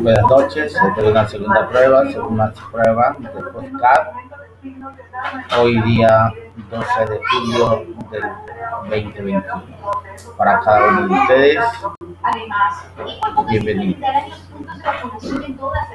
Buenas noches, esta es una segunda prueba, segunda prueba de podcast. Hoy día 12 de julio del 2021. Para cada uno de ustedes, bienvenidos.